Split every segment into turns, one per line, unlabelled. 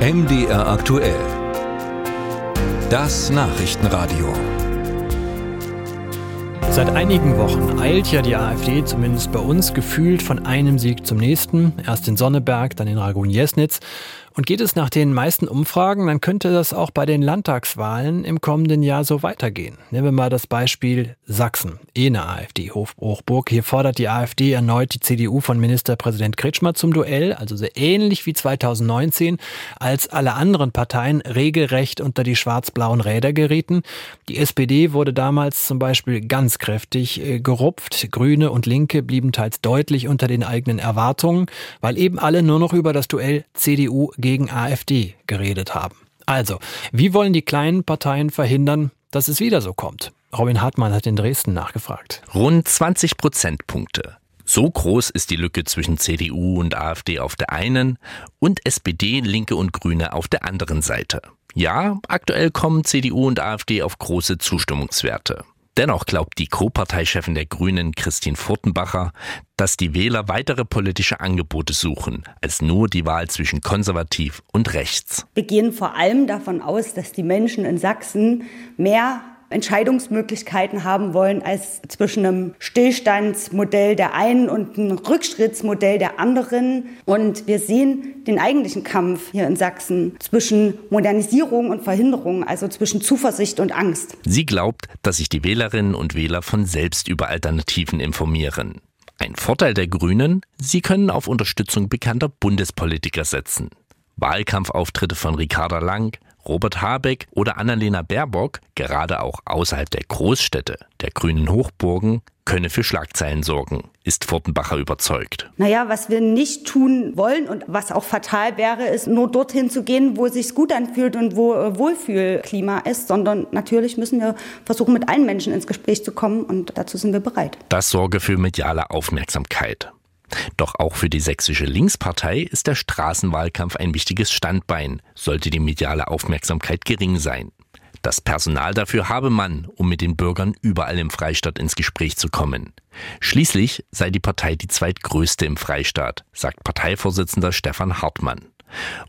MDR aktuell. Das Nachrichtenradio.
Seit einigen Wochen eilt ja die AfD, zumindest bei uns, gefühlt von einem Sieg zum nächsten. Erst in Sonneberg, dann in Ragun-Jesnitz. Und geht es nach den meisten Umfragen, dann könnte das auch bei den Landtagswahlen im kommenden Jahr so weitergehen. Nehmen wir mal das Beispiel Sachsen, eh AfD-Hochburg. Hier fordert die AfD erneut die CDU von Ministerpräsident Kretschmer zum Duell, also so ähnlich wie 2019, als alle anderen Parteien regelrecht unter die schwarz-blauen Räder gerieten. Die SPD wurde damals zum Beispiel ganz kräftig äh, gerupft. Grüne und Linke blieben teils deutlich unter den eigenen Erwartungen, weil eben alle nur noch über das Duell CDU gegen AfD geredet haben. Also, wie wollen die kleinen Parteien verhindern, dass es wieder so kommt? Robin Hartmann hat in Dresden nachgefragt.
Rund 20 Prozentpunkte. So groß ist die Lücke zwischen CDU und AfD auf der einen und SPD, Linke und Grüne auf der anderen Seite. Ja, aktuell kommen CDU und AfD auf große Zustimmungswerte. Dennoch glaubt die Co-Parteichefin der Grünen, Christine Furtenbacher, dass die Wähler weitere politische Angebote suchen, als nur die Wahl zwischen konservativ und rechts.
Wir gehen vor allem davon aus, dass die Menschen in Sachsen mehr Entscheidungsmöglichkeiten haben wollen als zwischen einem Stillstandsmodell der einen und einem Rückschrittsmodell der anderen. Und wir sehen den eigentlichen Kampf hier in Sachsen zwischen Modernisierung und Verhinderung, also zwischen Zuversicht und Angst.
Sie glaubt, dass sich die Wählerinnen und Wähler von selbst über Alternativen informieren. Ein Vorteil der Grünen, sie können auf Unterstützung bekannter Bundespolitiker setzen. Wahlkampfauftritte von Ricarda Lang, Robert Habeck oder Annalena Baerbock, gerade auch außerhalb der Großstädte, der grünen Hochburgen, könne für Schlagzeilen sorgen, ist Furtenbacher überzeugt.
Naja, was wir nicht tun wollen und was auch fatal wäre, ist nur dorthin zu gehen, wo es sich gut anfühlt und wo äh, Wohlfühlklima ist, sondern natürlich müssen wir versuchen, mit allen Menschen ins Gespräch zu kommen und dazu sind wir bereit.
Das sorge für mediale Aufmerksamkeit. Doch auch für die sächsische Linkspartei ist der Straßenwahlkampf ein wichtiges Standbein, sollte die mediale Aufmerksamkeit gering sein. Das Personal dafür habe man, um mit den Bürgern überall im Freistaat ins Gespräch zu kommen. Schließlich sei die Partei die zweitgrößte im Freistaat, sagt Parteivorsitzender Stefan Hartmann.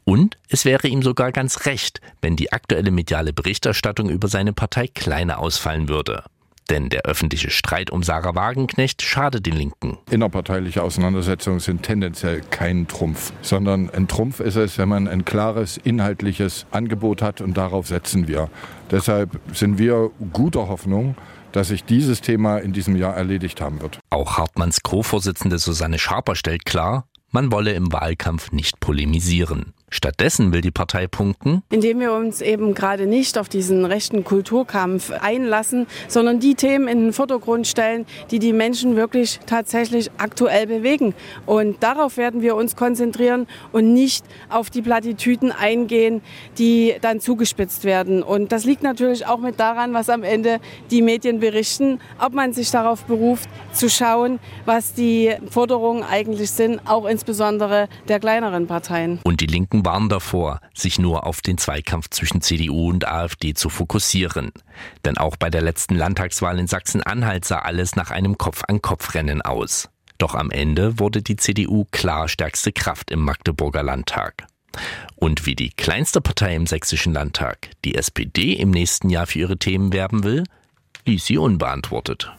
Und es wäre ihm sogar ganz recht, wenn die aktuelle mediale Berichterstattung über seine Partei kleiner ausfallen würde. Denn der öffentliche Streit um Sarah Wagenknecht schadet den Linken.
Innerparteiliche Auseinandersetzungen sind tendenziell kein Trumpf, sondern ein Trumpf ist es, wenn man ein klares inhaltliches Angebot hat und darauf setzen wir. Deshalb sind wir guter Hoffnung, dass sich dieses Thema in diesem Jahr erledigt haben wird.
Auch Hartmanns Co-Vorsitzende Susanne Schaper stellt klar, man wolle im Wahlkampf nicht polemisieren. Stattdessen will die Partei punkten,
indem wir uns eben gerade nicht auf diesen rechten Kulturkampf einlassen, sondern die Themen in den Vordergrund stellen, die die Menschen wirklich tatsächlich aktuell bewegen. Und darauf werden wir uns konzentrieren und nicht auf die Plattitüden eingehen, die dann zugespitzt werden. Und das liegt natürlich auch mit daran, was am Ende die Medien berichten, ob man sich darauf beruft, zu schauen, was die Forderungen eigentlich sind, auch insbesondere der kleineren Parteien.
Und die Linken warnen davor, sich nur auf den Zweikampf zwischen CDU und AfD zu fokussieren. Denn auch bei der letzten Landtagswahl in Sachsen-Anhalt sah alles nach einem Kopf-an-Kopf-Rennen aus. Doch am Ende wurde die CDU klar stärkste Kraft im Magdeburger Landtag. Und wie die kleinste Partei im sächsischen Landtag, die SPD, im nächsten Jahr für ihre Themen werben will, ließ sie unbeantwortet.